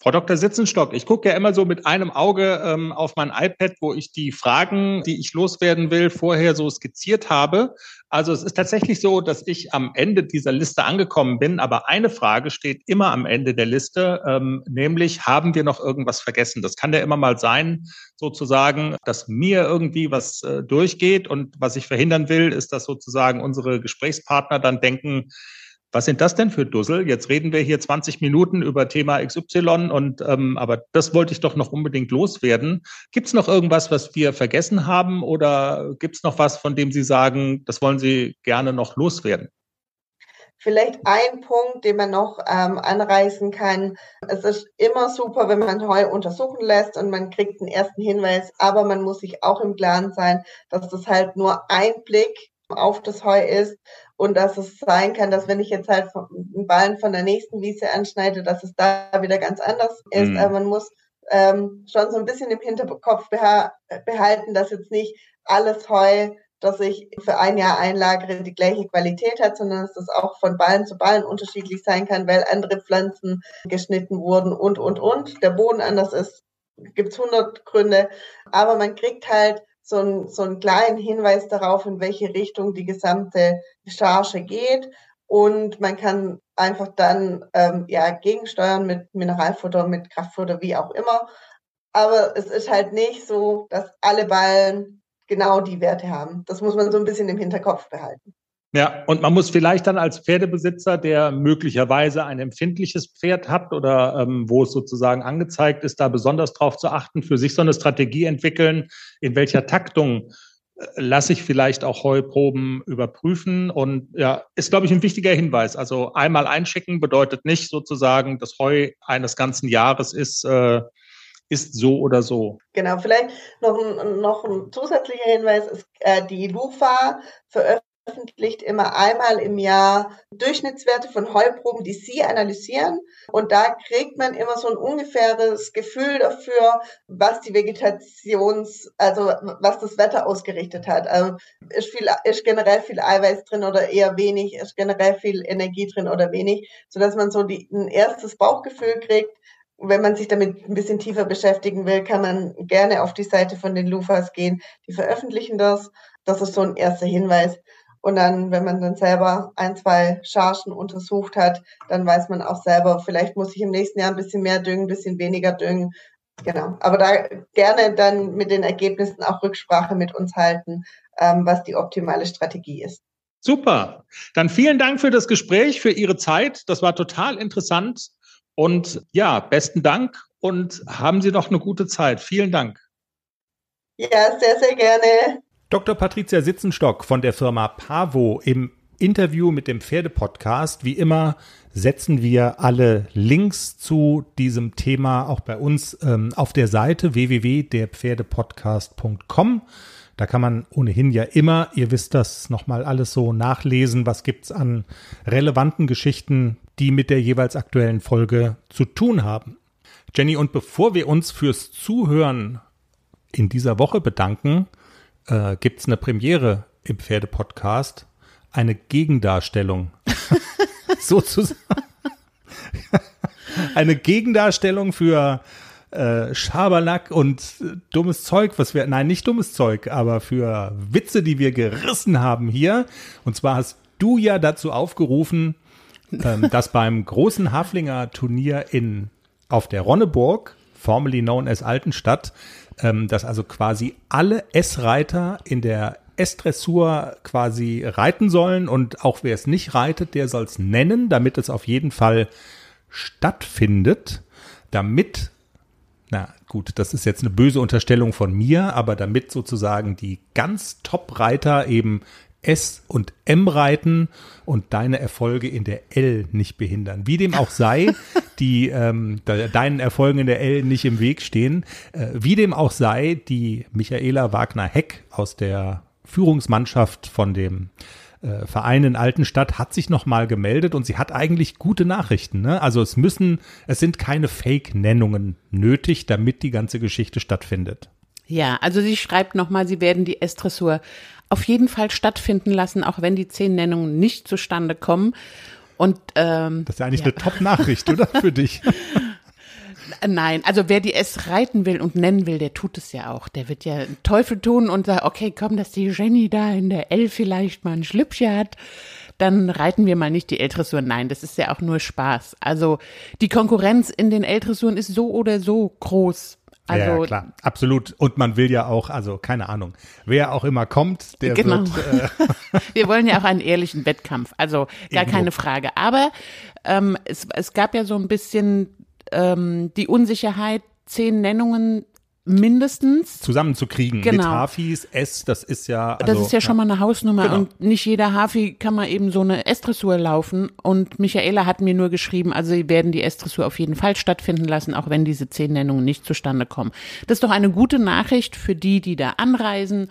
Frau Dr. Sitzenstock, ich gucke ja immer so mit einem Auge ähm, auf mein iPad, wo ich die Fragen, die ich loswerden will, vorher so skizziert habe. Also es ist tatsächlich so, dass ich am Ende dieser Liste angekommen bin, aber eine Frage steht immer am Ende der Liste, ähm, nämlich haben wir noch irgendwas vergessen? Das kann ja immer mal sein, sozusagen, dass mir irgendwie was äh, durchgeht und was ich verhindern will, ist, dass sozusagen unsere Gesprächspartner dann denken, was sind das denn für Dussel? Jetzt reden wir hier 20 Minuten über Thema XY und ähm, aber das wollte ich doch noch unbedingt loswerden. Gibt es noch irgendwas, was wir vergessen haben oder gibt es noch was, von dem Sie sagen, das wollen Sie gerne noch loswerden? Vielleicht ein Punkt, den man noch ähm, anreißen kann. Es ist immer super, wenn man Heu untersuchen lässt und man kriegt einen ersten Hinweis, aber man muss sich auch im Klaren sein, dass das halt nur ein Blick auf das Heu ist und dass es sein kann, dass wenn ich jetzt halt einen Ballen von der nächsten Wiese anschneide, dass es da wieder ganz anders ist. Mhm. Aber man muss ähm, schon so ein bisschen im Hinterkopf beha behalten, dass jetzt nicht alles Heu, das ich für ein Jahr einlagere, die gleiche Qualität hat, sondern dass das auch von Ballen zu Ballen unterschiedlich sein kann, weil andere Pflanzen geschnitten wurden und, und, und. Der Boden anders ist, gibt's hundert Gründe. Aber man kriegt halt so, ein, so einen kleinen Hinweis darauf, in welche Richtung die gesamte Charge geht. Und man kann einfach dann ähm, ja gegensteuern mit Mineralfutter, mit Kraftfutter, wie auch immer. Aber es ist halt nicht so, dass alle Ballen genau die Werte haben. Das muss man so ein bisschen im Hinterkopf behalten. Ja, und man muss vielleicht dann als Pferdebesitzer, der möglicherweise ein empfindliches Pferd hat oder ähm, wo es sozusagen angezeigt ist, da besonders drauf zu achten, für sich so eine Strategie entwickeln, in welcher Taktung äh, lasse ich vielleicht auch Heuproben überprüfen. Und ja, ist, glaube ich, ein wichtiger Hinweis. Also einmal einschicken bedeutet nicht sozusagen, das Heu eines ganzen Jahres ist, äh, ist so oder so. Genau, vielleicht noch ein, noch ein zusätzlicher Hinweis ist, äh, die LUFA veröffentlicht veröffentlicht immer einmal im Jahr Durchschnittswerte von Heuproben, die sie analysieren. Und da kriegt man immer so ein ungefähres Gefühl dafür, was die Vegetations, also was das Wetter ausgerichtet hat. Also ist viel, ist generell viel Eiweiß drin oder eher wenig, ist generell viel Energie drin oder wenig, sodass man so die, ein erstes Bauchgefühl kriegt, wenn man sich damit ein bisschen tiefer beschäftigen will, kann man gerne auf die Seite von den Lufas gehen. Die veröffentlichen das. Das ist so ein erster Hinweis. Und dann, wenn man dann selber ein, zwei Chargen untersucht hat, dann weiß man auch selber, vielleicht muss ich im nächsten Jahr ein bisschen mehr düngen, ein bisschen weniger düngen. Genau. Aber da gerne dann mit den Ergebnissen auch Rücksprache mit uns halten, ähm, was die optimale Strategie ist. Super. Dann vielen Dank für das Gespräch, für Ihre Zeit. Das war total interessant. Und ja, besten Dank und haben Sie noch eine gute Zeit. Vielen Dank. Ja, sehr, sehr gerne. Dr. Patricia Sitzenstock von der Firma Pavo im Interview mit dem Pferdepodcast. Wie immer setzen wir alle Links zu diesem Thema auch bei uns ähm, auf der Seite www.derpferdepodcast.com. Da kann man ohnehin ja immer, ihr wisst das, nochmal alles so nachlesen. Was gibt's an relevanten Geschichten, die mit der jeweils aktuellen Folge zu tun haben? Jenny, und bevor wir uns fürs Zuhören in dieser Woche bedanken, äh, gibt es eine Premiere im Pferdepodcast, eine Gegendarstellung. Sozusagen. eine Gegendarstellung für äh, Schabernack und äh, dummes Zeug, was wir, nein, nicht dummes Zeug, aber für Witze, die wir gerissen haben hier. Und zwar hast du ja dazu aufgerufen, ähm, dass beim großen Haflinger Turnier in, auf der Ronneburg, formerly known as Altenstadt, ähm, dass also quasi alle S-Reiter in der S-Dressur quasi reiten sollen und auch wer es nicht reitet, der soll es nennen, damit es auf jeden Fall stattfindet, damit, na gut, das ist jetzt eine böse Unterstellung von mir, aber damit sozusagen die ganz Top-Reiter eben S und M reiten und deine Erfolge in der L nicht behindern. Wie dem auch sei, die ähm, deinen Erfolgen in der L nicht im Weg stehen. Äh, wie dem auch sei, die Michaela Wagner-Heck aus der Führungsmannschaft von dem äh, Verein in Altenstadt hat sich nochmal gemeldet und sie hat eigentlich gute Nachrichten. Ne? Also es müssen, es sind keine Fake-Nennungen nötig, damit die ganze Geschichte stattfindet. Ja, also sie schreibt nochmal, sie werden die S-Dressur auf jeden Fall stattfinden lassen, auch wenn die zehn Nennungen nicht zustande kommen. Und ähm, das ist ja eigentlich ja. eine Top-Nachricht, oder für dich? Nein, also wer die S reiten will und nennen will, der tut es ja auch. Der wird ja Teufel tun und sagt, okay, komm, dass die Jenny da in der L vielleicht mal ein Schlüppchen hat, dann reiten wir mal nicht die L-Dressur. Nein, das ist ja auch nur Spaß. Also die Konkurrenz in den L-Dressuren ist so oder so groß. Also, ja, klar, absolut. Und man will ja auch, also keine Ahnung, wer auch immer kommt, der genau. wird. Äh Wir wollen ja auch einen ehrlichen Wettkampf, also gar Irgendwo. keine Frage. Aber ähm, es, es gab ja so ein bisschen ähm, die Unsicherheit, zehn Nennungen mindestens zusammenzukriegen genau. mit Hafis S, das ist ja also, das ist ja, ja, schon mal eine Hausnummer genau. und nicht jeder Hafi kann mal eben so eine S-Dressur laufen und Michaela hat mir nur geschrieben, also sie werden die S-Dressur auf jeden Fall stattfinden lassen, auch wenn diese zehn Nennungen nicht zustande kommen. Das ist doch eine gute Nachricht für die, die da anreisen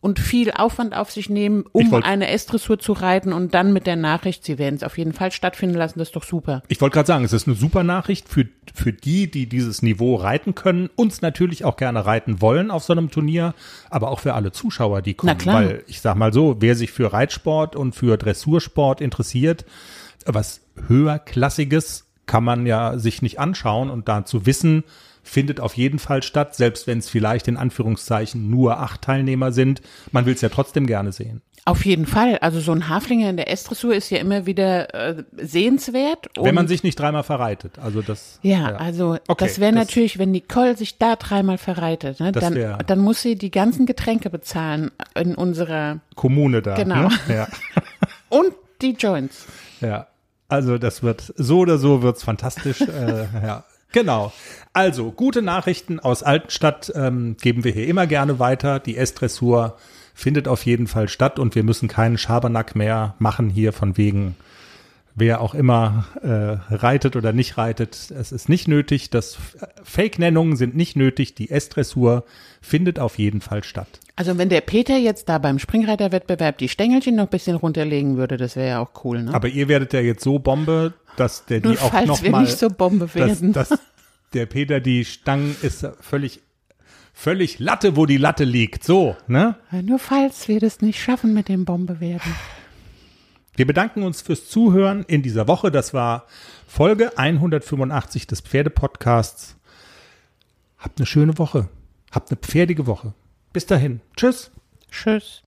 und viel Aufwand auf sich nehmen, um eine S-Dressur zu reiten und dann mit der Nachricht, sie werden es auf jeden Fall stattfinden lassen, das ist doch super. Ich wollte gerade sagen, es ist eine super Nachricht für, für die, die dieses Niveau reiten können, uns natürlich auch gerne reiten wollen auf so einem Turnier, aber auch für alle Zuschauer, die kommen. Na klar. Weil ich sag mal so, wer sich für Reitsport und für Dressursport interessiert, was höherklassiges kann man ja sich nicht anschauen und dazu wissen, findet auf jeden Fall statt, selbst wenn es vielleicht in Anführungszeichen nur acht Teilnehmer sind. Man will es ja trotzdem gerne sehen. Auf jeden Fall. Also so ein Haflinger in der S-Dressur ist ja immer wieder äh, sehenswert. Wenn man sich nicht dreimal verreitet. Also das. Ja, ja. also okay, das wäre natürlich, wenn Nicole sich da dreimal verreitet, ne, dann, wär, dann muss sie die ganzen Getränke bezahlen in unserer Kommune da. Genau. Ne? Ja. Und die Joints. Ja. Also das wird so oder so wird's fantastisch. äh, ja. Genau. Also, gute Nachrichten aus Altenstadt ähm, geben wir hier immer gerne weiter. Die S-Dressur findet auf jeden Fall statt und wir müssen keinen Schabernack mehr machen hier von wegen, wer auch immer äh, reitet oder nicht reitet. Es ist nicht nötig. Das Fake-Nennungen sind nicht nötig. Die S-Dressur findet auf jeden Fall statt. Also wenn der Peter jetzt da beim Springreiterwettbewerb die Stängelchen noch ein bisschen runterlegen würde, das wäre ja auch cool, ne? Aber ihr werdet ja jetzt so Bombe, dass der Nur die auch noch wir mal, nicht so Bombe werden. Dass, dass der Peter die Stangen ist völlig völlig Latte, wo die Latte liegt. So, ne? Nur falls wir das nicht schaffen mit dem Bombe werden. Wir bedanken uns fürs Zuhören in dieser Woche. Das war Folge 185 des Pferdepodcasts. Habt eine schöne Woche. Habt eine pferdige Woche. Bis dahin. Tschüss. Tschüss.